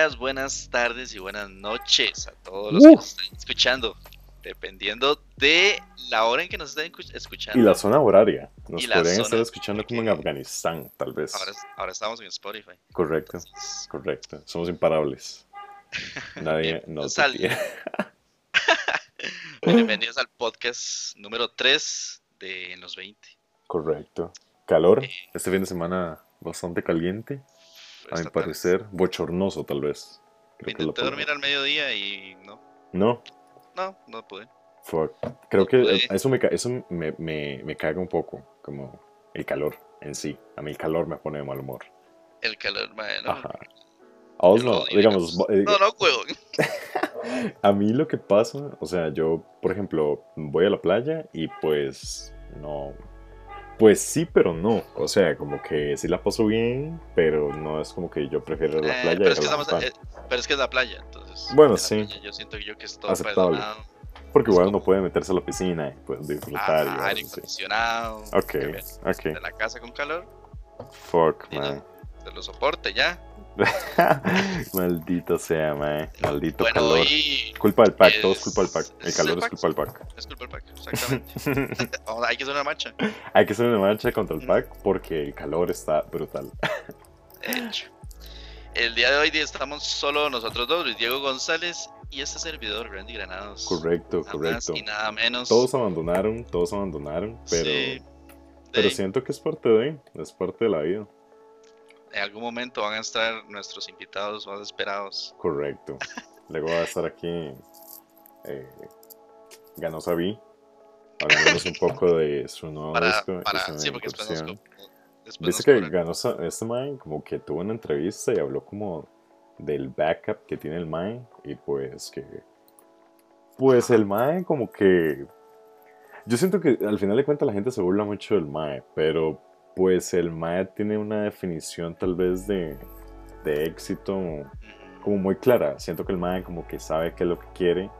días, buenas tardes y buenas noches a todos los que nos están escuchando, dependiendo de la hora en que nos estén escuchando. Y la zona horaria. Nos podrían estar escuchando como en Afganistán, tal vez. Ahora, estamos en Spotify. Correcto, correcto. Somos imparables. Nadie nos Bienvenidos al podcast número 3 de En los 20. Correcto. Calor. Eh, este fin de semana bastante caliente. A mi parecer, bochornoso tal vez. Intenté dormir al mediodía y no. ¿No? No, no pude. Creo que eso, me, eso me, me, me caga un poco, como el calor en sí. A mí el calor me pone de mal humor. El calor, bueno. Ajá. A vos no, digamos. Eh, no, no juego. a mí lo que pasa, o sea, yo, por ejemplo, voy a la playa y pues no, pues sí, pero no. O sea, como que sí la paso bien, pero no es como que yo prefiero la eh, playa. Pero, es que eh, pero, es que es la playa, entonces. Bueno, sí. yo siento que yo que es todo Aceptable. perdonado. Porque igual no puede meterse a la piscina y pues disfrutar. Ah, aire acondicionado. Ok, ok. De la casa con calor. Fuck, man. se lo soporte ya. Maldito sea, mae. Maldito calor. Culpa del pack, todo es culpa del pack. El calor es, culpa del pack. Es culpa del pack, exactamente. hay que hacer una marcha. Hay que hacer una marcha contra el pack porque el calor está brutal. De hecho. El día de hoy estamos solo nosotros dos, Luis Diego González y este servidor, Randy Granados. Correcto, correcto. y nada menos. Todos abandonaron, todos abandonaron, pero, pero siento que es parte de, es parte de la vida en algún momento van a estar nuestros invitados más esperados. Correcto. Luego va a estar aquí eh, Ganosa B, hablándonos un poco de su nuevo disco. Para, sí, porque después Dice que Ganosa, este man como que tuvo una entrevista y habló como del backup que tiene el man y pues que pues el mae como que yo siento que al final de cuentas la gente se burla mucho del mae, pero pues el MAE tiene una definición tal vez de, de éxito como muy clara. Siento que el MAE como que sabe qué es lo que quiere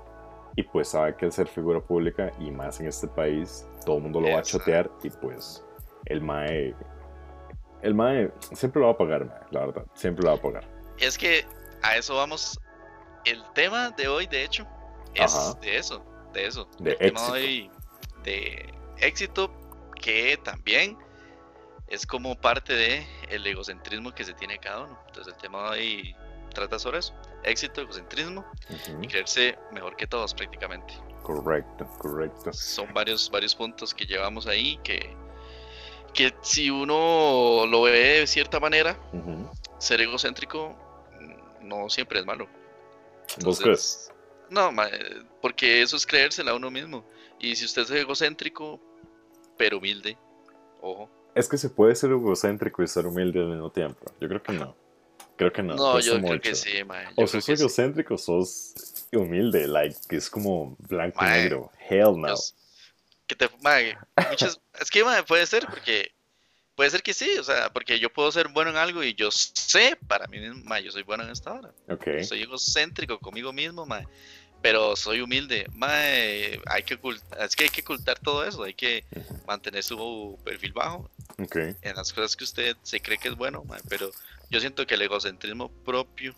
y pues sabe que el ser figura pública y más en este país todo el mundo lo va a chotear y pues el MAE el MAE siempre lo va a pagar, la verdad, siempre lo va a pagar. Es que a eso vamos. El tema de hoy, de hecho, es de eso, de eso. De el éxito. Tema de, hoy de éxito que también es como parte de el egocentrismo que se tiene cada uno. Entonces el tema de hoy trata sobre eso. Éxito, egocentrismo y creerse mejor que todos prácticamente. Correcto, correcto. Son varios, varios puntos que llevamos ahí que, que si uno lo ve de cierta manera, ser egocéntrico no siempre es malo. ¿Vos crees? No, porque eso es creérsela a uno mismo. Y si usted es egocéntrico, pero humilde, ojo, es que se puede ser egocéntrico y ser humilde al mismo tiempo. Yo creo que no. Creo que no. No, yo creo que sí, man. o sos egocéntrico o sos humilde. Like, es como blanco y negro. Hell no. que te, muchas, es que, man, puede ser porque. Puede ser que sí, o sea, porque yo puedo ser bueno en algo y yo sé para mí mismo, yo soy bueno en esta hora. Okay. Soy egocéntrico conmigo mismo, man pero soy humilde. Mae, hay que ocultar, es que hay que ocultar todo eso, hay que mantener su perfil bajo en las cosas que usted se cree que es bueno, pero yo siento que el egocentrismo propio,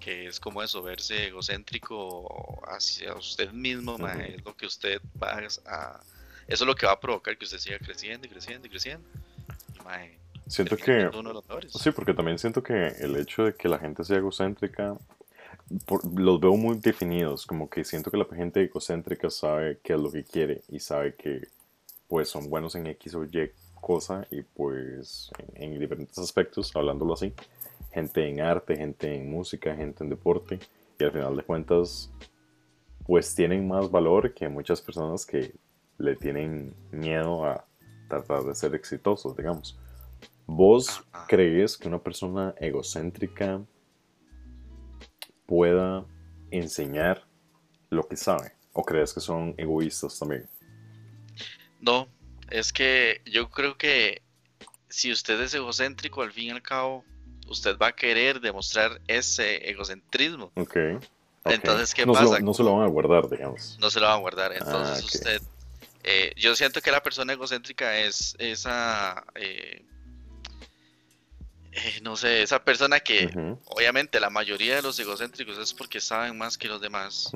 que es como eso, verse egocéntrico hacia usted mismo, es lo que usted va a... Eso es lo que va a provocar que usted siga creciendo y creciendo y creciendo. siento que... Sí, porque también siento que el hecho de que la gente sea egocéntrica los veo muy definidos, como que siento que la gente egocéntrica sabe qué es lo que quiere y sabe que pues son buenos en X o Y cosa y pues en, diferentes aspectos, hablándolo así, gente en arte, gente en música, gente en deporte y al final de cuentas pues tienen más valor que muchas personas que le tienen miedo a tratar de ser exitosos, digamos. ¿Vos crees que una persona egocéntrica pueda enseñar lo que sabe? ¿O crees que son egoístas también? No, es que yo creo que si usted es egocéntrico, al fin y al cabo, usted va a querer demostrar ese egocentrismo. Ok. Entonces, ¿qué no pasa? Se lo, no se lo van a guardar, digamos. No se lo van a guardar. Entonces, ah, usted. Eh, yo siento que la persona egocéntrica es esa. Eh, eh, no sé, esa persona que obviamente la mayoría de los egocéntricos es porque saben más que los demás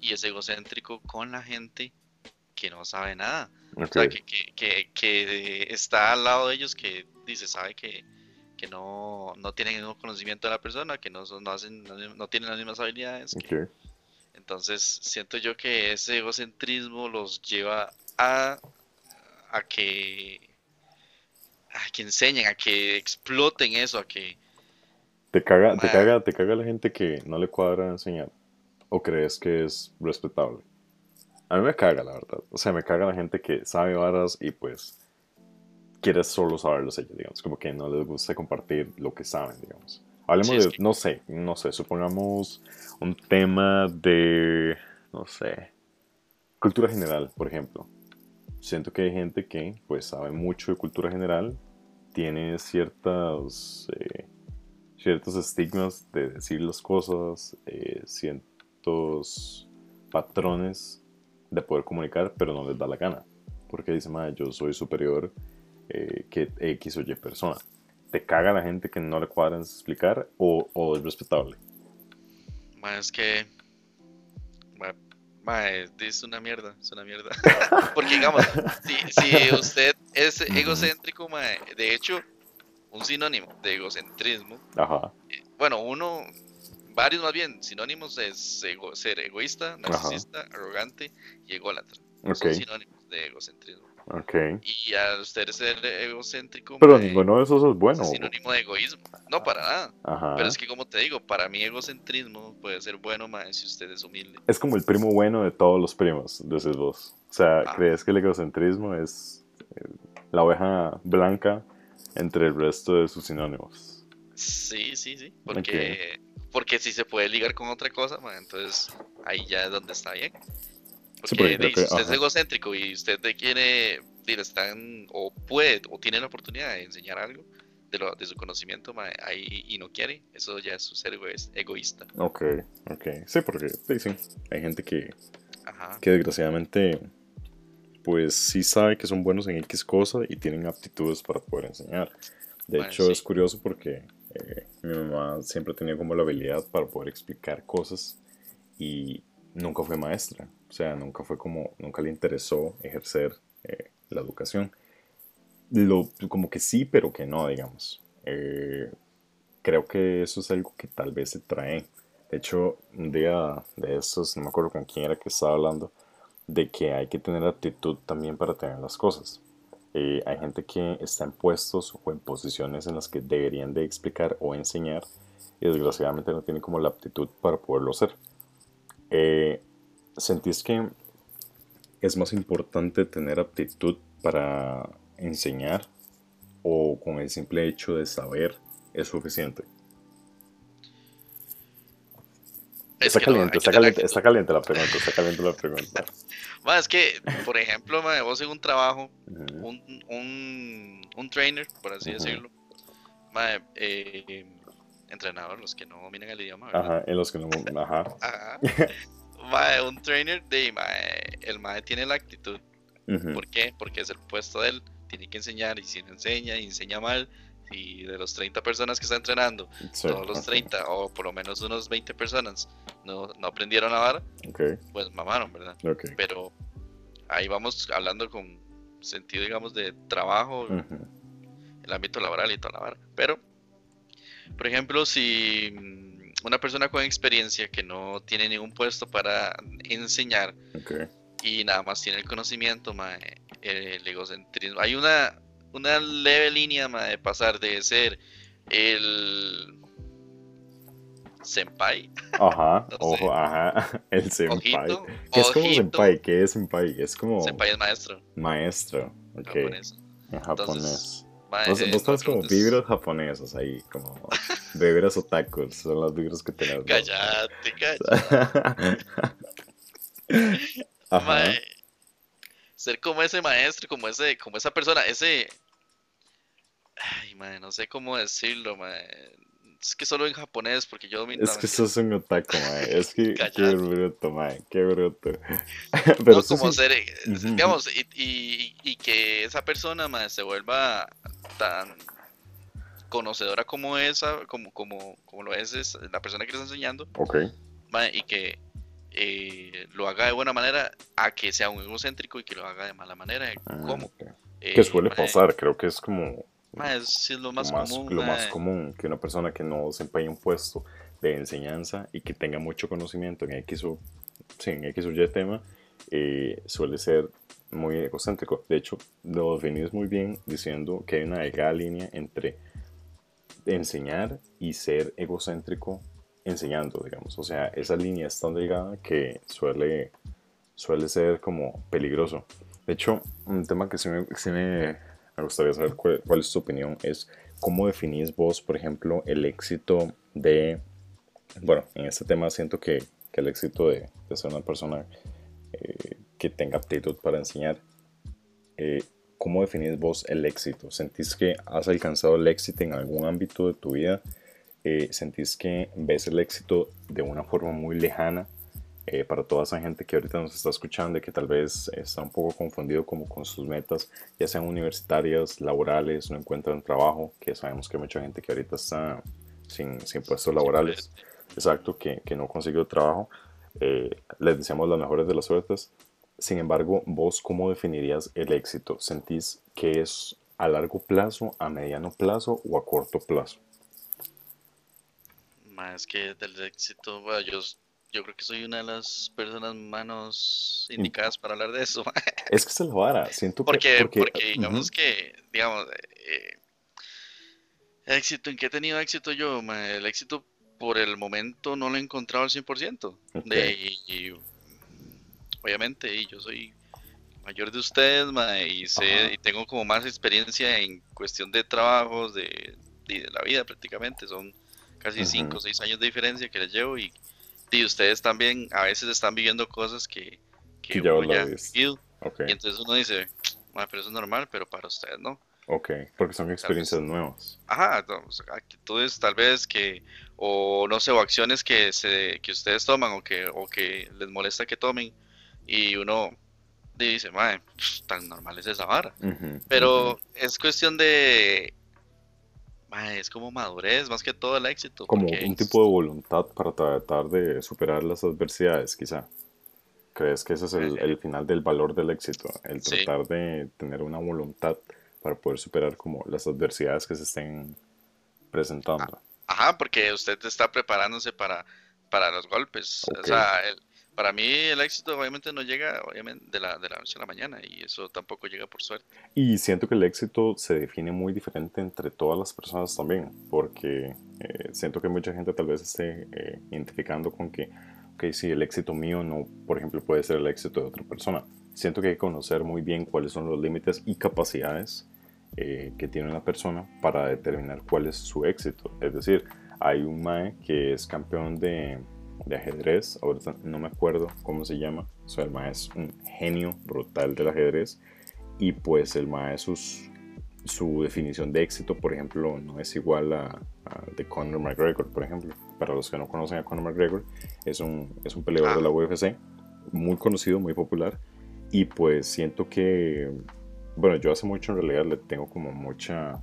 y es egocéntrico con la gente que no sabe nada. O sea, que, que, que, está al lado de ellos que dice, sabe que, que no, no tienen el mismo conocimiento de la persona, que no, no, hacen, no tienen las mismas habilidades. entonces siento yo que ese egocentrismo los lleva a, a que a que enseñen, a que exploten eso, a que... ¿Te caga, te caga, te caga la gente que no le cuadra enseñar? ¿O crees que es respetable? A mí me caga, la verdad. O sea, me caga la gente que sabe varas y pues quiere solo saberlos ellos, digamos. Como que no les gusta compartir lo que saben, digamos. Hablemos de, no sé, no sé, supongamos un tema de, no sé, cultura general, por ejemplo siento que hay gente que pues sabe mucho de cultura general, tiene ciertas, eh, ciertos estigmas de decir las cosas, eh, ciertos patrones de poder comunicar, pero no les da la gana. Porque dice, madre, yo soy superior eh, que X o Y persona. ¿Te caga la gente que no le cuadran explicar o, o es respetable? Más que es una mierda, es una mierda. Porque digamos, si, usted es egocéntrico, de hecho, un sinónimo de egocentrismo, eh, bueno, uno, varios más bien, sinónimos es ser egoísta, narcisista, arrogante y ególatra. Son sinónimos de egocentrismo. Y al usted ser egocéntrico. Pero ninguno de esos es bueno. Es sinónimo de egoísmo. No, para nada. Pero es que, como te digo, para mí egocentrismo puede ser bueno más si usted es humilde. Es como el primo bueno de todos los primos, decís vos. O sea, ah. ¿crees que el egocentrismo es eh, la oveja blanca entre el resto de sus sinónimos? Sí, sí, sí. Porque, porque si se puede ligar con otra cosa, entonces ahí ya es donde está bien. Porque, si usted es egocéntrico y usted quiere, están, o puede, o tiene la oportunidad de enseñar algo de, lo, de su conocimiento ahí y no quiere, eso ya es su ser egoísta. Ok, ok. Sí, porque dicen, hay gente que, que desgraciadamente, pues sí sabe que son buenos en X cosa y tienen aptitudes para poder enseñar. De hecho, es curioso porque eh, mi mamá siempre tenía como la habilidad para poder explicar cosas y nunca fue maestra. O sea, nunca fue como, nunca le interesó ejercer eh, la educación. Lo, como que sí, pero que no, digamos. Eh, creo que eso es algo que tal vez se trae. De hecho, un día de esos, no me acuerdo con quién era que estaba hablando, de que hay que tener actitud también para tener las cosas. Eh, hay gente que está en puestos o en posiciones en las que deberían de explicar o enseñar y desgraciadamente no tienen como la aptitud para poderlo hacer. Eh, ¿Sentís que es más importante tener aptitud para enseñar o con el simple hecho de saber es suficiente? Está, caliente, está, caliente, está caliente la pregunta, está caliente la pregunta. es que, por ejemplo, vos en un trabajo, un, un, un, trainer, por así decirlo, eh, entrenador, los que no dominan el idioma. Ajá, en los que no. Ajá. ajá. un trainer de el mae tiene la actitud. ¿Por qué? Porque es el puesto de él. Tiene que enseñar y si no enseña y enseña mal, y de los 30 personas que está entrenando, todos los 30 o por lo menos unos 20 personas no, no aprendieron a vara, pues mamaron, ¿verdad? Pero ahí vamos hablando con sentido, digamos, de trabajo, el ámbito laboral y toda la vara. Pero, por ejemplo, si una persona con experiencia que no tiene ningún puesto para enseñar y nada más tiene el conocimiento, el egocentrismo. Hay una, una leve línea de pasar de ser el senpai. Ajá, ojo, ajá, el senpai. ¿Qué es como senpai? ¿Qué es senpai? Es como... Senpai es maestro. Maestro, ok. Japonés. En japonés. vos, vos como vibros japoneses ahí, como Vibras otakus, son las vibras que tenemos. Cállate, cállate. Mae, ser como ese maestro, como ese, como esa persona, ese. Ay, madre, no sé cómo decirlo, madre. Es que solo en japonés, porque yo domino. Es que sos un otaku, mae. Es que qué bruto, mae. Qué bruto. Pero no, como ser, eh, digamos, y, y, y, que esa persona, mae, se vuelva tan conocedora como esa, como, como, como lo es, la persona que le está enseñando. Ok. y que eh, lo haga de buena manera a que sea un egocéntrico y que lo haga de mala manera. Ah, ¿Cómo? Eh, que suele pasar, creo que es como es, lo más, común. Lo más común que una persona que no desempeña un puesto de enseñanza y que tenga mucho conocimiento en X o, sí, en X o Y tema, eh, suele ser muy egocéntrico. De hecho, lo definís muy bien diciendo que hay una delgada línea entre enseñar y ser egocéntrico enseñando, digamos. O sea, esa línea es tan delgada que suele, suele ser como peligroso. De hecho, un tema que sí me, me, gustaría saber cuál, es tu opinión es cómo definís vos, por ejemplo, el éxito de... Bueno, en este tema siento que, que el éxito de, de, ser una persona eh, que tenga aptitud para enseñar, eh, ¿cómo definís vos el éxito? ¿Sentís que has alcanzado el éxito en algún ámbito de tu vida? Eh, ¿Sentís que ves el éxito de una forma muy lejana? Eh, para toda esa gente que ahorita nos está escuchando y que tal vez está un poco confundido como con sus metas, ya sean universitarias, laborales, no encuentran trabajo, que sabemos que hay mucha gente que ahorita está sin, sin puestos laborales, exacto, que, que no consiguió trabajo. Eh, les deseamos las mejores de las suertes. Sin embargo, vos, ¿cómo definirías el éxito? ¿Sentís que es a largo plazo, a mediano plazo o a corto plazo? Más que del éxito, yo yo creo que soy una de las personas menos indicadas para hablar de eso. es que se lo vara, siento porque, que... Porque, porque digamos que, digamos, eh, éxito, ¿en qué he tenido éxito yo? El éxito por el momento no lo he encontrado al 100%. De, y, obviamente, y yo soy mayor de ustedes, y, sé, y tengo como más experiencia en cuestión de trabajos, de, de la vida prácticamente. Son casi 5 o 6 años de diferencia que les llevo y y ustedes también a veces están viviendo cosas que, que, ya, ya vivido. Y entonces uno dice, pero eso es normal, pero para ustedes no. Ok, porque son experiencias nuevas. Ajá, actitudes tal vez que, o no sé, o acciones que, se, que ustedes toman o que, o que les molesta que tomen. Y uno dice, madre, tan normal es esa vara. pero es cuestión de es como madurez, más que todo el éxito. Como un tipo de voluntad para tratar de superar las adversidades, quizá. ¿Crees que ese es el, final del valor del éxito? El tratar de tener una voluntad para poder superar como las adversidades que se estén presentando. Ajá, porque usted está preparándose para, para los golpes. O sea, el, para mí el éxito obviamente no llega obviamente de la, de la noche a la mañana y eso tampoco llega por suerte. Y siento que el éxito se define muy diferente entre todas las personas también, porque eh, siento que mucha gente tal vez esté eh, identificando con que, ok, si el éxito mío no, por ejemplo, puede ser el éxito de otra persona. Siento que hay que conocer muy bien cuáles son los límites y capacidades eh, que tiene una persona para determinar cuál es su éxito. Es decir, hay un MAE que es campeón de de ajedrez, ahorita no me acuerdo cómo se llama, o sea, el mae es un genio brutal del ajedrez y pues el mae su definición de éxito, por ejemplo, no es igual a, de Conor McGregor, por ejemplo. Para los que no conocen a Conor McGregor, es un, es un peleador de la UFC, muy conocido, muy popular, y pues siento que, bueno, yo hace mucho en realidad le tengo como mucha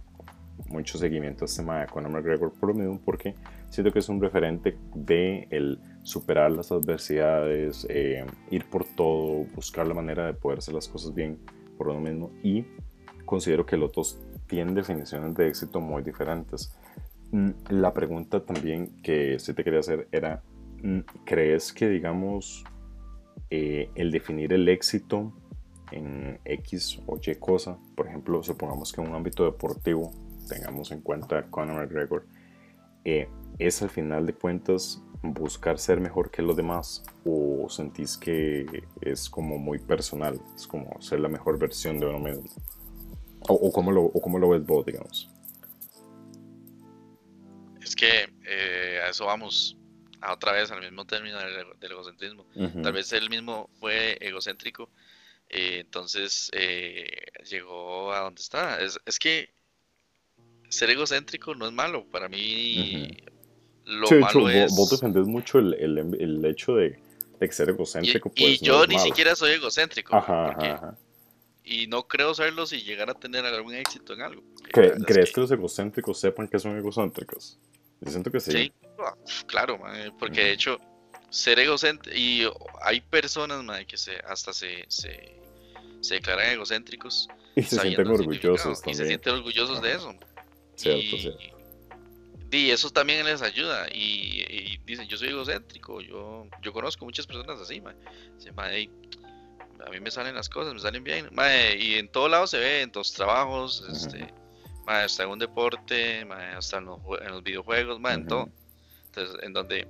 mucho seguimiento a este tema de Conor McGregor por lo mismo porque siento que es un referente de el superar las adversidades, eh, ir por todo, buscar la manera de poder hacer las cosas bien por lo mismo y considero que los dos tienen definiciones de éxito muy diferentes. Mm, la pregunta también que sí te quería hacer era, mm, ¿crees que digamos eh, el definir el éxito en X o Y cosa, por ejemplo, supongamos que en un ámbito deportivo tengamos en cuenta Conor McGregor, eh, es al final de cuentas buscar ser mejor que los demás o sentís que es como muy personal, es como ser la mejor versión de uno mismo? ¿O, o cómo, lo, o cómo lo ves vos, digamos? Es que eh, a eso vamos, a otra vez al mismo término del, egocentrismo. Tal vez él mismo fue egocéntrico, eh, entonces llegó a donde está. Es, es que ser egocéntrico no es malo. Para mí, lo malo es. Vos, defendés mucho el, el, el hecho de, de, ser egocéntrico. Y, pues, y yo ni siquiera soy egocéntrico. Ajá, ajá, y no creo serlo si llegar a tener algún éxito en algo. ¿Crees que... los egocéntricos sepan que son egocéntricos? Yo siento que sí. Sí, ah, claro, porque de hecho, ser egocéntrico, y hay personas que se, hasta se, se, declaran egocéntricos. Y se sienten orgullosos también. Y se sienten orgullosos de eso. Cierto, y, cierto. Y eso también les ayuda. Y, dicen, yo soy egocéntrico, yo, yo conozco muchas personas así, a mí me salen las cosas, me salen bien. y en todo lado se ve, en todos trabajos, este, hasta en un deporte, hasta en los, videojuegos, en todo. Entonces, en donde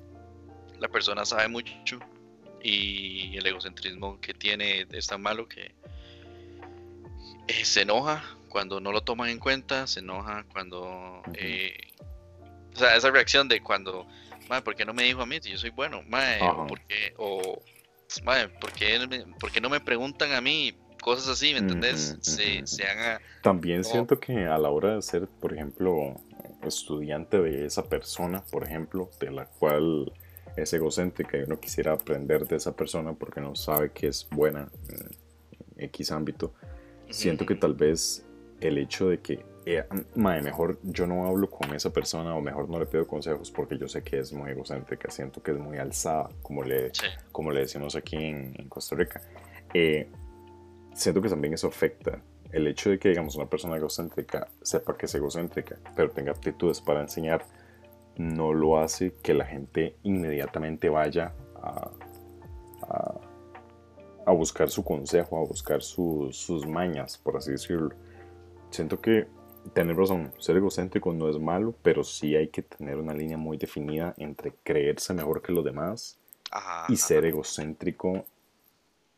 la persona sabe mucho y el egocentrismo que tiene es tan malo que eh, se enoja cuando no lo toman en cuenta, se enoja cuando... Eh, o sea, esa reacción de cuando, madre, ¿por qué no me dijo a mí si yo soy bueno? Madre, ¿por qué, o, madre, ¿por qué, no me preguntan a mí? Cosas así, ¿me entendés? se, haga, También siento que a la hora de ser, por ejemplo, estudiante de esa persona, por ejemplo, de la cual es egocéntrica y uno quisiera aprender de esa persona porque no sabe que es buena en X ámbito, siento que tal vez el hecho de que, eh, mejor yo no hablo con esa persona o mejor no le pido consejos porque yo sé que es muy egocéntrica, siento que es muy alzada, como le, como le decimos aquí en, Costa Rica. Eh, siento que también eso afecta el hecho de que, digamos, una persona egocéntrica sepa que es egocéntrica, pero tenga aptitudes para enseñar no lo hace que la gente inmediatamente vaya a, a, buscar su consejo, a buscar sus mañas, por así decirlo. Siento que tener razón, ser egocéntrico no es malo, pero sí hay que tener una línea muy definida entre creerse mejor que los demás y ser egocéntrico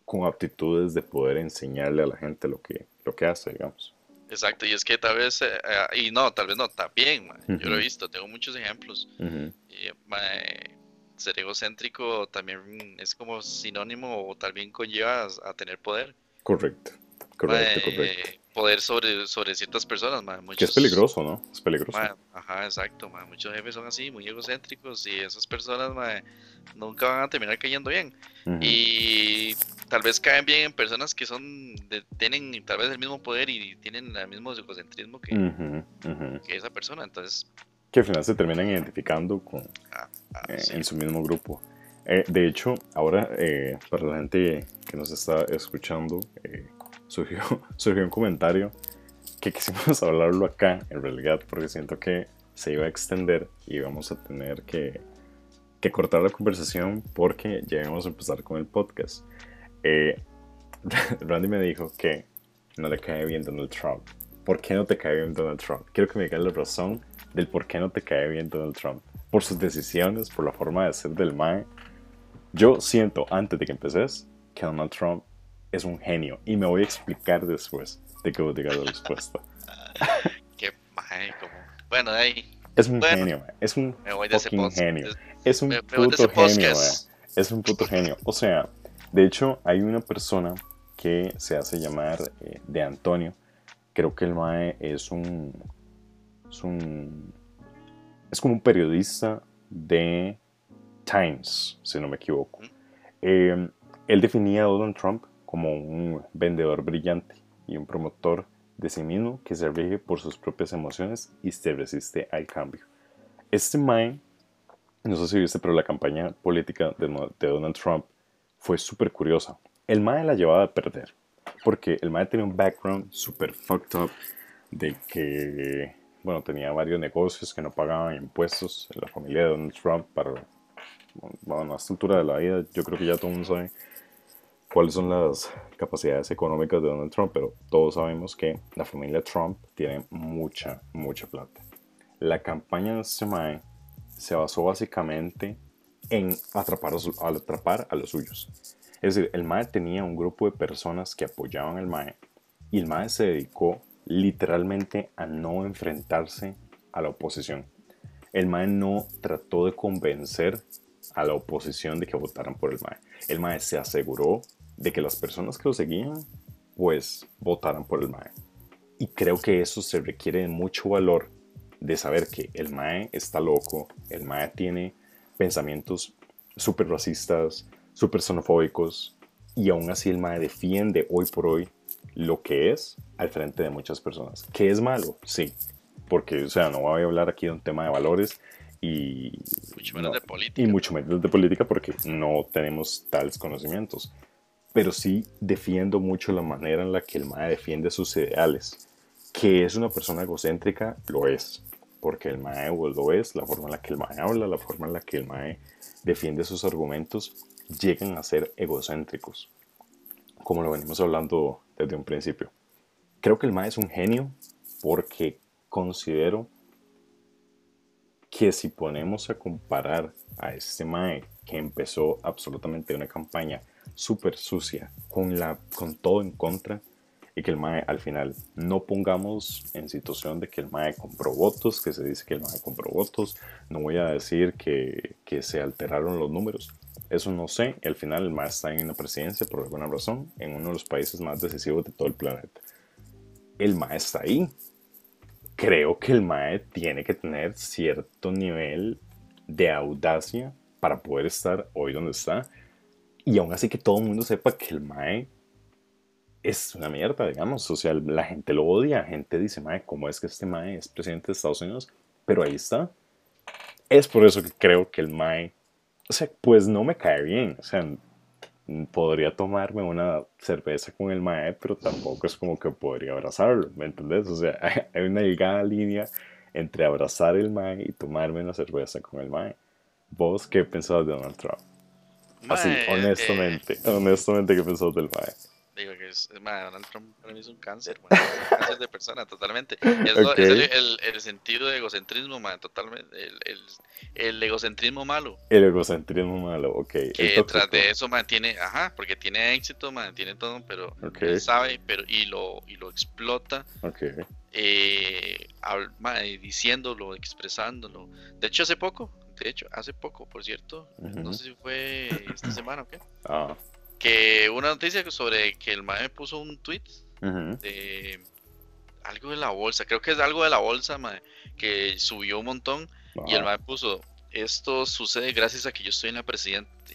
con aptitudes de poder enseñarle a la gente lo que, lo que hace, digamos. Exacto, y es que tal vez, eh, eh, y no, tal vez no, también, yo lo he visto, tengo muchos ejemplos. y, ser egocéntrico también es como sinónimo o también conlleva a tener poder. Correcto, correcto, correcto poder sobre, sobre ciertas personas. que es peligroso, ¿no? Es peligroso. ajá, exacto. Muchos jefes son así, muy egocéntricos y esas personas nunca van a terminar cayendo bien. Y tal vez caen bien en personas que son tienen tal vez el mismo poder y tienen el mismo egocentrismo que, que esa persona. Entonces... Que al final se terminan identificando con, ah, ah, eh, en su mismo grupo. Eh, de hecho, ahora, eh, para la gente que nos está escuchando, surgió, surgió un comentario que quisimos hablarlo acá, en realidad, porque siento que se iba a extender y vamos a tener que, que cortar la conversación porque ya íbamos a empezar con el podcast. Eh, Randy me dijo que no le cae bien Donald Trump. ¿Por qué no te cae bien Donald Trump? Quiero que me digas la razón del por qué no te cae bien Donald Trump. Por sus decisiones, por la forma de ser del MAE. Yo siento, antes de que empeces, que Donald Trump es un genio. Y me voy a explicar después de que vos digas la respuesta. Qué como... Bueno, ahí. Es un genio, es un fucking genio. Es un puto genio, Es un puto genio. O sea, de hecho, hay una persona que se hace llamar eh, de Antonio. Creo que el Mae es un. Es un. Es como un periodista de Times, si no me equivoco. Eh, él definía a Donald Trump como un vendedor brillante y un promotor de sí mismo que se rige por sus propias emociones y se resiste al cambio. Este Mae, no sé si viste, pero la campaña política de, Donald Trump fue súper curiosa. El Mae la llevaba a perder, porque el Mae tenía un background súper fucked up de que, bueno, tenía varios negocios que no pagaban impuestos la familia de Donald Trump para, bueno, a esta altura de la vida, yo creo que ya todo el mundo sabe cuáles son las capacidades económicas de Donald Trump, pero todos sabemos que la familia Trump tiene mucha, mucha plata. La campaña de este MAE se basó básicamente en atrapar a, atrapar a los suyos. Es decir, el MAE tenía un grupo de personas que apoyaban al MAE y el MAE se dedicó literalmente a no enfrentarse a la oposición. El MAE no trató de convencer a la oposición de que votaran por el MAE. El MAE se aseguró de que las personas que lo seguían, pues votaran por el MAE. Y creo que eso se requiere de mucho valor de saber que el MAE está loco, el MAE tiene pensamientos súper racistas, súper xenofóbicos, y aún así el MAE defiende hoy por hoy lo que es al frente de muchas personas. ¿Qué es malo? Sí, porque, o sea, no voy a hablar aquí de un tema de valores y mucho menos de política. Y mucho menos de política porque no tenemos tales conocimientos. Pero sí defiendo mucho la manera en la que el MAE defiende sus ideales. Que es una persona egocéntrica, lo es. Porque el MAE lo es, la forma en la que el MAE habla, la forma en la que el MAE defiende sus argumentos, llegan a ser egocéntricos. Como lo venimos hablando desde un principio. Creo que el MAE es un genio porque considero que si ponemos a comparar a este Mae que empezó absolutamente una campaña súper sucia, con, la, con todo en contra, y que el MAE al final no pongamos en situación de que el MAE compró votos, que se dice que el MAE compró votos, no voy a decir que, que se alteraron los números, eso no sé, al final el MAE está en una presidencia por alguna razón, en uno de los países más decisivos de todo el planeta. El MAE está ahí, creo que el MAE tiene que tener cierto nivel de audacia para poder estar hoy donde está. Y aún así que todo el mundo sepa que el MAE es una mierda, digamos. O sea, la gente lo odia. La gente dice, MAE, ¿cómo es que este MAE es presidente de Estados Unidos? Pero ahí está. Es por eso que creo que el MAE, o sea, pues no me cae bien. O sea, podría tomarme una cerveza con el mae, pero tampoco es como que podría abrazarlo, ¿me entendés? O sea, hay una delgada línea entre abrazar el mae y tomarme una cerveza con el mae. ¿Vos qué pensás de Donald Trump? Así, honestamente, eh, honestamente, ¿qué pensás del mae? Digo que es, Donald Trump para mí es un cáncer, un cáncer de persona, totalmente. Es, el, el, sentido de egocentrismo, man, totalmente. El, el, egocentrismo malo. El egocentrismo malo, ok. Que tras de eso mantiene, ajá, porque tiene éxito, mantiene todo, pero él sabe, pero y lo, y lo explota. Ok. Eh, diciéndolo, expresándolo. De hecho, hace poco, de hecho, hace poco, por cierto, no sé si fue esta semana o qué. Ah que una noticia sobre que el mae puso un tweet de algo de la bolsa, creo que es algo de la bolsa, mae, que subió un montón y el mae puso esto sucede gracias a que yo estoy en la,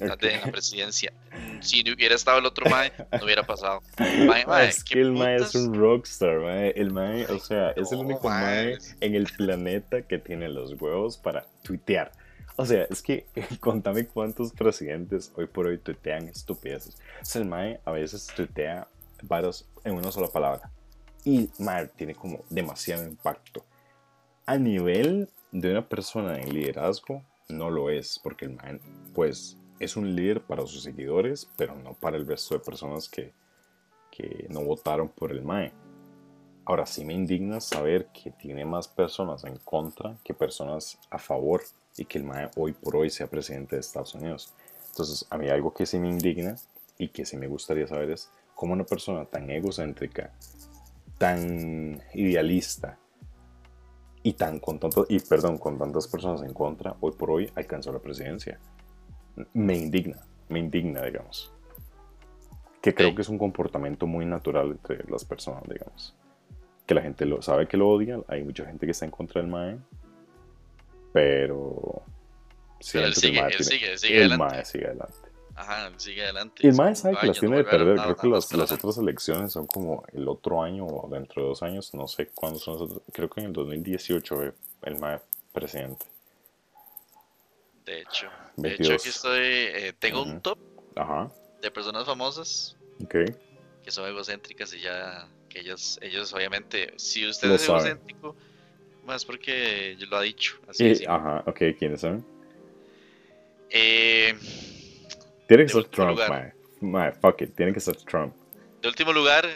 la presidencia. Si no hubiera estado el otro Mae, no hubiera pasado. es que el Mae es un rockstar, mae. El Mae, o sea, es el único mae en el planeta que tiene los huevos para tuitear. O sea, es que contame cuántos presidentes hoy por hoy tuitean estupideces. O el Mae a veces tuitea varios en una sola palabra. Y Mae tiene como demasiado impacto. A nivel de una persona en liderazgo, no lo es, porque el Mae, pues, es un líder para sus seguidores, pero no para el resto de personas que, que no votaron por el Mae. Ahora sí me indigna saber que tiene más personas en contra que personas a favor y que el MAE hoy por hoy sea presidente de Estados Unidos. Entonces, a mí algo que sí me indigna y que sí me gustaría saber es cómo una persona tan egocéntrica, tan idealista y tan con y perdón, con tantas personas en contra, hoy por hoy alcanzó la presidencia. Me indigna, me indigna, digamos. Que creo que es un comportamiento muy natural entre las personas, digamos que la gente lo sabe que lo odia, hay mucha gente que está en contra del MAE, pero... pero él sigue, él sigue, sigue el adelante. MAE sigue adelante. Ajá, él sigue adelante. Y el MAE sabe que las tiene de perder. Creo que las, las otras elecciones son como el otro año o dentro de dos años. No sé cuándo son. Creo que en el 2018 el MAE presidente. De hecho, de hecho aquí estoy. Eh, tengo un top Ajá. de personas famosas okay. que son egocéntricas y ya ellos, ellos obviamente, si usted es egocéntrico, más porque lo ha dicho. Así ajá, ok, ¿quiénes son? Eh, tiene que ser Trump, mae. fuck it, tiene que ser Trump. De último lugar,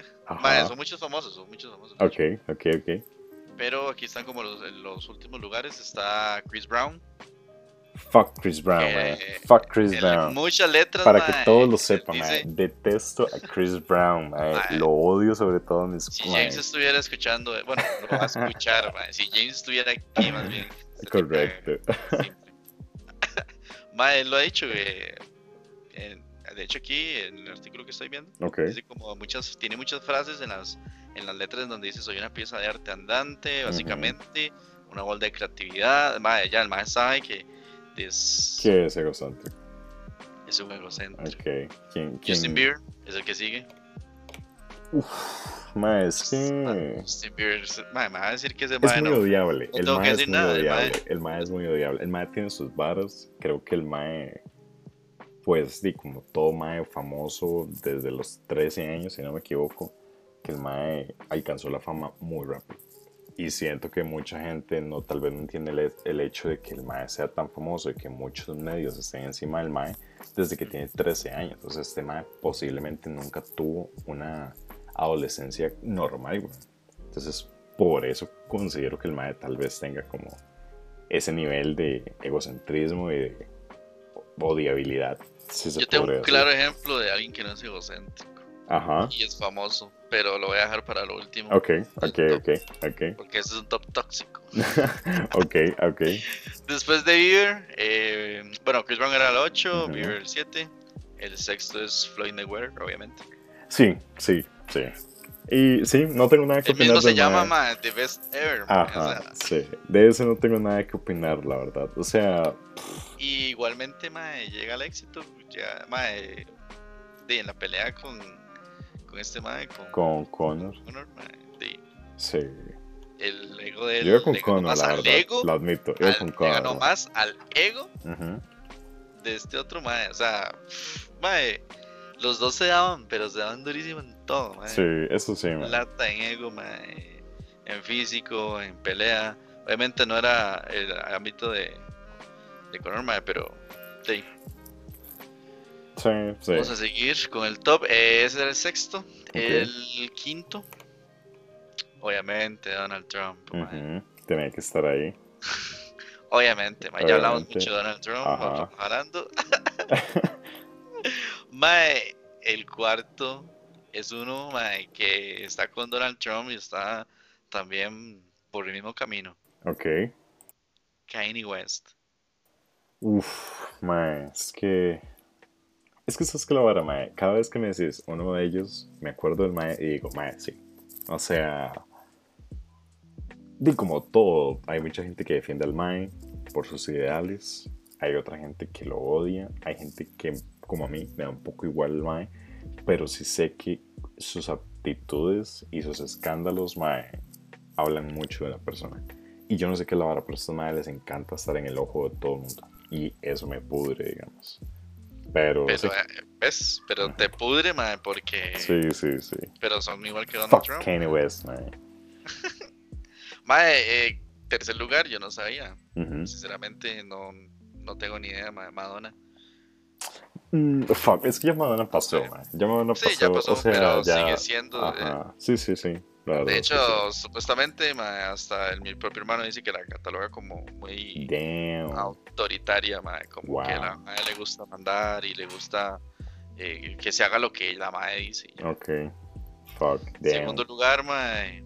son muchos famosos, son muchos famosos. Ok, ok, ok. Pero aquí están como los, en los últimos lugares, está Chris Brown. Fuck Chris Brown, eh, Fuck Chris Brown. Muchas letras, Para que todos lo sepan, Detesto a Chris Brown, Lo odio sobre todo en mis Si James estuviera escuchando, eh, bueno, lo va a escuchar, Si James estuviera aquí, más bien. Correcto. mae, lo ha dicho, eh, de hecho aquí, en el artículo que estoy viendo, dice como muchas, tiene muchas frases en las, en las letras donde dice, soy una pieza de arte andante, básicamente, una bola de creatividad. Mae, ya el mae sabe que es. ¿Qué es egocéntrico? Es un egocéntrico. Ok. ¿Quién, Justin Bieber es el que sigue. Uf, ma, es que. me va a decir que ese es muy odiable. el mae es muy odiable. El mae es muy odiable. El mae tiene sus varas. Creo que el mae. Pues, di, como todo mae famoso desde los 13 años, si no me equivoco, que el mae alcanzó la fama muy rápido. Y siento que mucha gente no, tal vez no entiende el, el, hecho de que el MAE sea tan famoso y que muchos medios estén encima del MAE desde que tiene 13 años. Entonces este MAE posiblemente nunca tuvo una adolescencia normal, Entonces por eso considero que el MAE tal vez tenga como ese nivel de egocentrismo y de odiabilidad. Yo tengo un claro ejemplo de alguien que no es egocéntrico. Ajá. Y es famoso, pero lo voy a dejar para lo último. Ok, ok, ok, ok. Porque ese es un top tóxico. ok, ok. Después de Bieber, eh, bueno, Chris Brown era el 8, Bieber el 7. El sexto es Floyd Mayweather, obviamente. Sí, sí, sí. Y sí, no tengo nada que opinar. El mismo se llama The Best Ever. Ajá, sí. De ese no tengo nada que opinar, la verdad. O sea. Y igualmente, mae, llega al éxito. Ya, mae, de, en la pelea con con este mae, con, con Connor. sí. El ego de él. Yo con Connor, la verdad. Ego, lo admito. Yo con Connor. Ganó más al ego de este otro mae. O sea, mae, los dos se daban, pero se daban durísimo en todo, mae. Sí, eso sí, mae. Plata en ego, mae. En físico, en pelea. Obviamente no era el ámbito de, de Connor, mae, pero sí. Vamos a seguir con el top. ese es el sexto. El quinto. Obviamente, Donald Trump. Tiene que estar ahí. Obviamente, ya hablamos mucho de Donald Trump. Hablando. mae, el cuarto es uno mae, que está con Donald Trump y está también por el mismo camino. Ok. Kanye West. Uf, mae, es que es que eso es que la vara, mae. Cada vez que me decís uno de ellos, me acuerdo del mae y digo, mae, sí. O sea, di como todo, hay mucha gente que defiende al mae por sus ideales. Hay otra gente que lo odia. Hay gente que, como a mí, me da un poco igual el mae. Pero sí sé que sus aptitudes y sus escándalos, mae, hablan mucho de la persona. Y yo no sé qué la vara, pero a estos mae les encanta estar en el ojo de todo el mundo. Y eso me pudre, digamos. Pero. Pero, eh, ¿ves? Pero te pudre, mae, porque. Sí, sí, sí. Pero son igual que Donald Trump. Kanye West, mae. mae, eh, tercer lugar, yo no sabía. Sinceramente, no, no tengo ni idea, mae. Madonna. Mm, fuck, es que ya Madonna pasó, mae. Ya Madonna pasó. Sí, ya pasó, o sea, pero ya... sigue siendo. Eh, sí, sí, sí. De hecho, supuestamente hasta el, mi propio hermano dice que la cataloga como muy autoritaria, como que la madre le gusta mandar y le gusta eh, que se haga lo que la madre dice. Ok, fuck, damn. Segundo lugar, madre,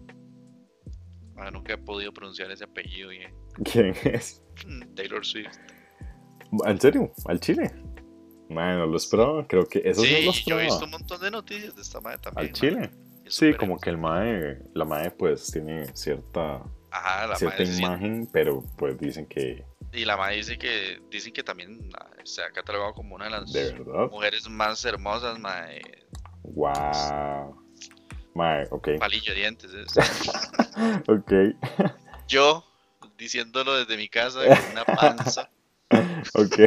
nunca he podido pronunciar ese apellido bien. ¿Quién es? Taylor Swift. ¿En serio? ¿Al Chile? Bueno, lo esperaba, creo que eso sí, no lo esperaba. yo he visto un montón de noticias de esta madre también. ¿Al Chile? Sí, como que el mae, la mae pues tiene cierta, cierta imagen, pero pues dicen que... Y la mae dice que, dicen que también ah, se ha catalogado como una de las mujeres más hermosas, mae. Wow. Mae, ok. Palillo de dientes. ok. Yo, diciéndolo desde mi casa, con una panza. ok.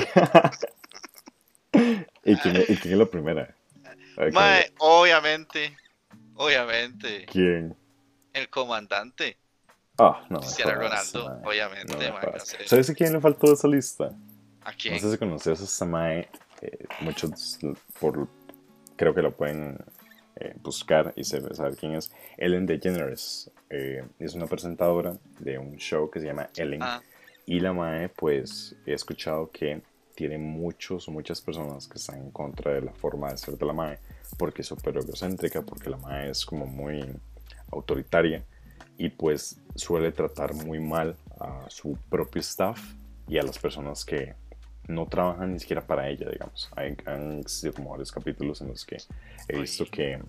¿Y quién, ¿Y quién es la primera? Mae, obviamente, Obviamente. ¿Quién? El comandante. Ah, no. Cristiano Ronaldo, obviamente. ¿Sabes a quién le faltó de esa lista? ¿A quién? No sé si conoces a Samae. Eh, muchos por, creo que lo pueden eh, buscar y saber quién es. Ellen DeGeneres. Eh, es una presentadora de un show que se llama Ellen. Ah. Y la Mae, pues he escuchado que tiene muchos muchas personas que están en contra de la forma de ser de la Mae porque es súper egocéntrica, porque la madre es como muy autoritaria y pues suele tratar muy mal a su propio staff y a las personas que no trabajan ni siquiera para ella, digamos. Hay, han existido como varios capítulos en los que he visto que,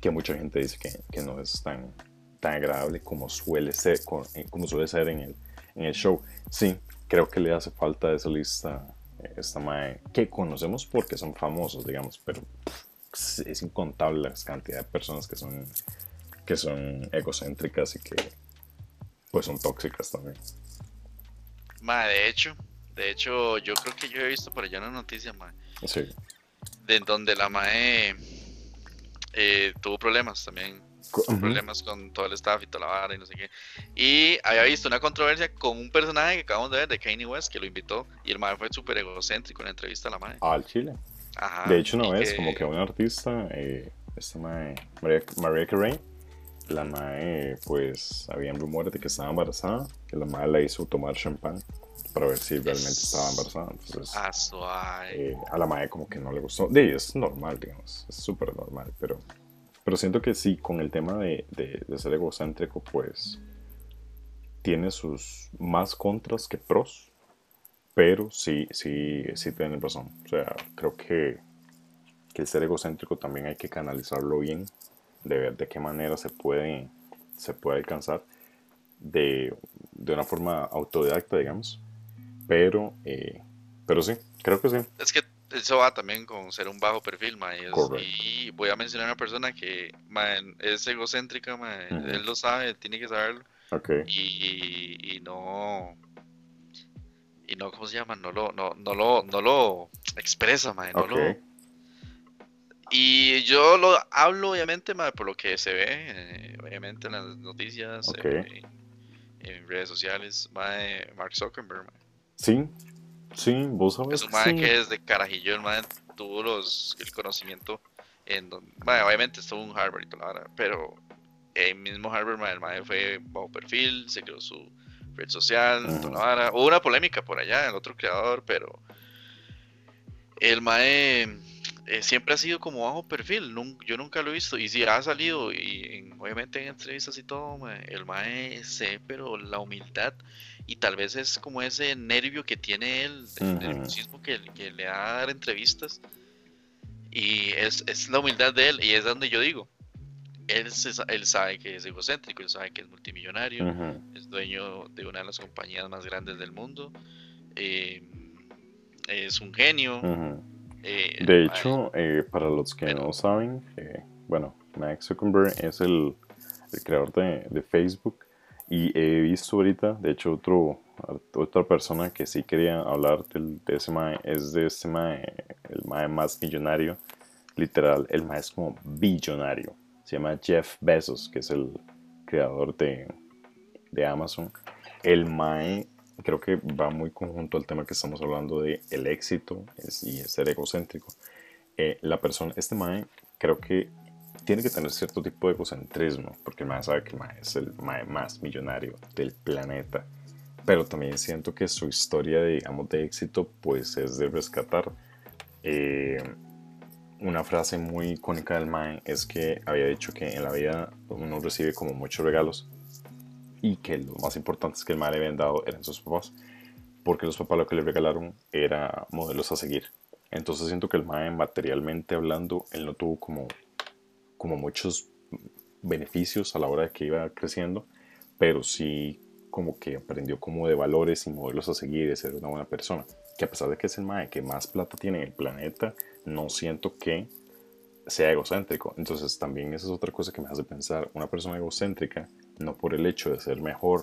que mucha gente dice que, que, no es tan, tan agradable como suele ser, eh, como suele ser en el, en el show. Sí, creo que le hace falta esa lista, esta mae, que conocemos porque son famosos, digamos, pero es incontable la cantidad de personas que son, que son egocéntricas y que pues son tóxicas también. Ma, de hecho, de hecho, yo creo que yo he visto por allá una noticia, ma. Sí. De donde la mae eh, tuvo problemas también. Problemas con todo el staff y toda la vara y no sé qué. Y había visto una controversia con un personaje que acabamos de ver de Kanye West que lo invitó. Y el mae fue súper egocéntrico en la entrevista a la mae. Al Chile. Ajá. De hecho, una vez, como que un artista, eh, esta mae, María, Carey, la mae, pues, habían rumores de que estaba embarazada. Que la mae la hizo tomar champán para ver si realmente estaba embarazada. Entonces, ah, eh, a la madre como que no le gustó. De es normal, digamos, es súper normal, pero, pero siento que sí, con el tema de, de, ser egocéntrico, pues tiene sus más contras que pros, pero sí, sí, sí tiene razón. O sea, creo que, que el ser egocéntrico también hay que canalizarlo bien, de ver de qué manera se puede, se puede alcanzar de, de una forma autodidacta, digamos, pero, eh, pero sí, creo que sí. Es que eso va también con ser un bajo perfil, ma, y, voy a mencionar a una persona que es egocéntrica, él lo sabe, tiene que saberlo. Y, y, no y no cómo se llama, no lo no, no lo no lo expresa, ma, no lo y yo lo hablo obviamente ma, por lo que se ve, eh, obviamente en las noticias, eh, en redes sociales, ma, Mark Zuckerberg. Sí, sí, vos sabes. Es un madre que desde carajillo, el madre tuvo los, el conocimiento en donde, obviamente estuvo en Harvard y toda la pero el mismo Harvard, el madre fue bajo perfil, se creó su red social, toda la Hubo una polémica por allá, el otro creador, pero el mae eh, siempre ha sido como bajo perfil, yo nunca lo he visto, y si ha salido, y obviamente en entrevistas y todo, el mae sé, pero la humildad y tal vez es como ese nervio que tiene él, el nerviosismo que, le da a dar entrevistas. Y es, es, la humildad de él, y es donde yo digo, él, él sabe que es egocéntrico, él sabe que es multimillonario, es dueño de una de las compañías más grandes del mundo, eh, es un genio. Eh, de hecho, eh, para los que no saben, bueno, Max Zuckerberg es el, el creador de, de Facebook y he visto ahorita, de hecho, otro, otra persona que sí quería hablar del, de ese mae es de ese mae, el mae más millonario, literal, el mae es como billonario. Se llama Jeff Bezos, que es el creador de, de Amazon. El mae creo que va muy conjunto al tema que estamos hablando de el éxito y ser egocéntrico. Eh, la persona, este mae, creo que tiene que tener cierto tipo de egocentrismo, porque el mae sabe que es el mae más millonario del planeta. Pero también siento que su historia, digamos, de éxito, pues es de rescatar. Eh, una frase muy icónica del mae es que había dicho que en la vida uno recibe como muchos regalos y que lo más importante es que el mae le habían dado eran sus papás, porque los papás lo que le regalaron era modelos a seguir. Entonces siento que el mae materialmente hablando, él no tuvo como como muchos beneficios a la hora de que iba creciendo, pero sí como que aprendió como de valores y modelos a seguir de ser una buena persona. Que a pesar de que es el mae que más plata tiene en el planeta, no siento que sea egocéntrico. Entonces también esa es otra cosa que me hace pensar, una persona egocéntrica, no por el hecho de ser mejor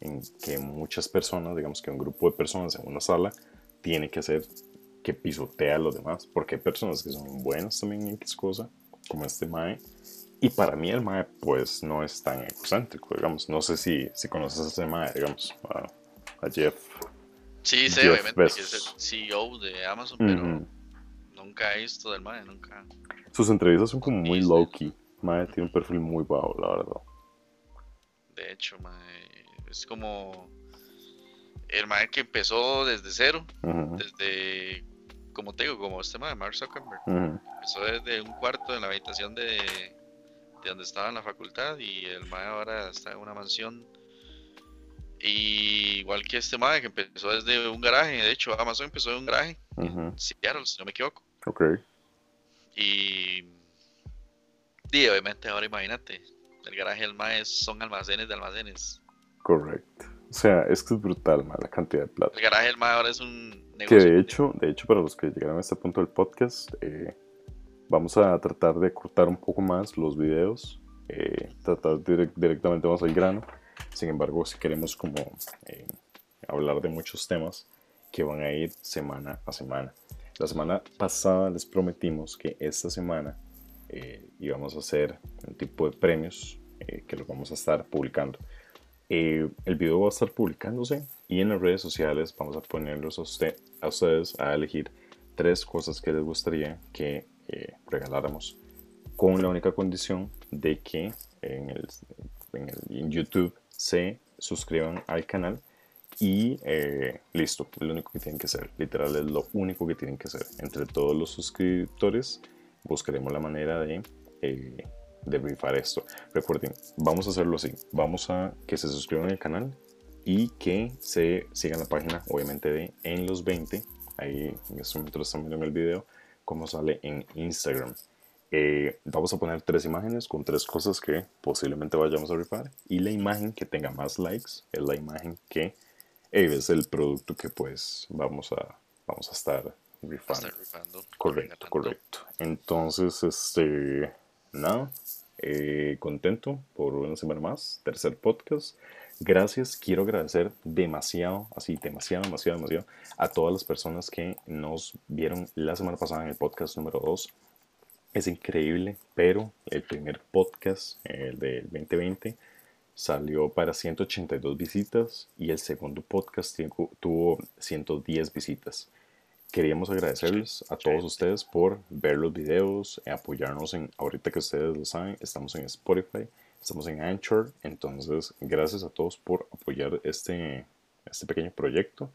en que muchas personas, digamos que un grupo de personas en una sala, tiene que hacer que pisotea a los demás, porque hay personas que son buenas también en X cosa como este Mae. Y para mí el Mae pues no es tan egocéntrico, digamos. No sé si, si conoces a ese Mae, digamos, a, Jeff. Sí, sí, obviamente que es el CEO de Amazon, pero nunca he visto del Mae, nunca. Sus entrevistas son como muy low-key. Mae tiene un perfil muy bajo, la verdad. De hecho, Mae, es como el Mae que empezó desde cero, desde como te digo, como este de Mark Zuckerberg. Empezó desde un cuarto en la habitación de, de donde estaba en la facultad y el mae ahora está en una mansión. Y igual que este mae que empezó desde un garaje, de hecho Amazon empezó en un garaje en Seattle, si no me equivoco. Ok. Y, y obviamente ahora imagínate, el garaje del mae son almacenes de almacenes. Correcto. O sea, es que es brutal, la cantidad de plata. El garaje del mae ahora es un que de hecho, de hecho, para los que llegaron a este punto del podcast, eh, Vamos a tratar de cortar un poco más los videos, eh, tratar directamente más al grano. Sin embargo, si queremos como eh, hablar de muchos temas que van a ir semana a semana. La semana pasada les prometimos que esta semana eh, íbamos a hacer un tipo de premios que los vamos a estar publicando. el video va a estar publicándose y en las redes sociales vamos a ponerlos a, usted, a ustedes a elegir tres cosas que les gustaría que eh, regaláramos con la única condición de que en, el, en, YouTube se suscriban al canal y eh, listo, lo único que tienen que hacer, literal es lo único que tienen que hacer. Entre todos los suscriptores buscaremos la manera de, eh, de rifar esto. Recuerden, vamos a hacerlo así, vamos a que se suscriban al canal y que se sigan la página obviamente de En los 20, ahí en este momento lo están viendo en el video, como sale en Instagram. Eh, vamos a poner tres imágenes con tres cosas que posiblemente vayamos a rifar y la imagen que tenga más likes es la imagen que es el producto que pues vamos a vamos a estar rifando. Correcto, correcto. Entonces, este, nada, eh, contento por una semana más, tercer podcast. Gracias, quiero agradecer demasiado, así, demasiado, demasiado, demasiado a todas las personas que nos vieron la semana pasada en el podcast número 2. Es increíble, pero el primer podcast, el del 2020, salió para 182 visitas y el segundo podcast tuvo 110 visitas. Queríamos agradecerles a todos ustedes por ver los videos, apoyarnos en, ahorita que ustedes lo saben, estamos en Spotify Estamos en Anchor, entonces gracias a todos por apoyar este, este pequeño proyecto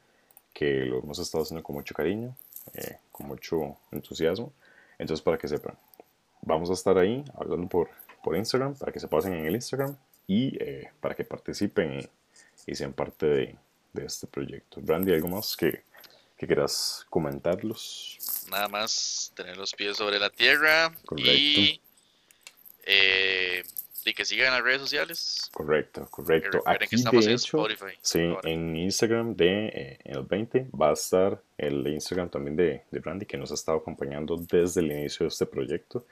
que lo hemos estado haciendo con mucho cariño, eh, con mucho entusiasmo. Entonces para que sepan, vamos a estar ahí hablando por, por Instagram, para que se pasen en el Instagram y eh, para que participen y, sean parte de, de, este proyecto. Brandy, ¿algo más que, que quieras comentarlos? Nada más tener los pies sobre la tierra Correcto. y eh, y que sigan en las redes sociales. Correcto, correcto. Aquí, estamos de en hecho, Spotify. Sí, en Instagram de eh, en el 20 va a estar el Instagram también de, de Brandy, que nos ha estado acompañando desde el inicio de este proyecto.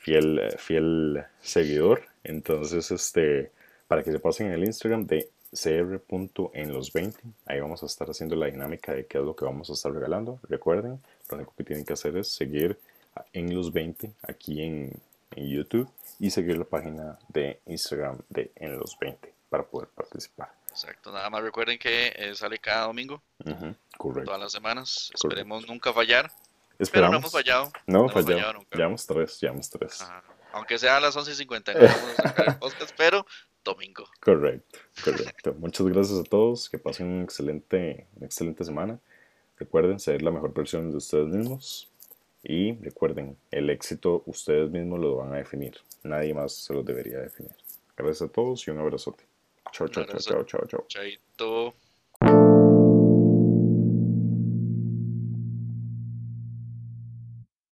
Fiel, eh, fiel seguidor. Entonces, este, para que se pasen en el Instagram de cr.enlos20, ahí vamos a estar haciendo la dinámica de qué es lo que vamos a estar regalando. Recuerden, lo único que tienen que hacer es seguir en los 20 aquí en, en YouTube y seguir la página de Instagram de En los 20 para poder participar. Exacto, nada más recuerden que eh, sale cada domingo, correcto. todas las semanas. Esperemos nunca fallar. Esperamos. Pero no hemos fallado. No, hemos fallado. nunca. Llevamos tres, llevamos tres. Aunque sea a las 11.50 no el podcast, pero domingo. Correcto, correcto. Muchas gracias a todos. Que pasen un excelente, una excelente semana. Recuerden ser la mejor versión de ustedes mismos. Y recuerden, el éxito ustedes mismos lo van a definir. Nadie más se lo debería definir. Gracias a todos y un abrazote. Chao, chao, chao, chao, chao, chao.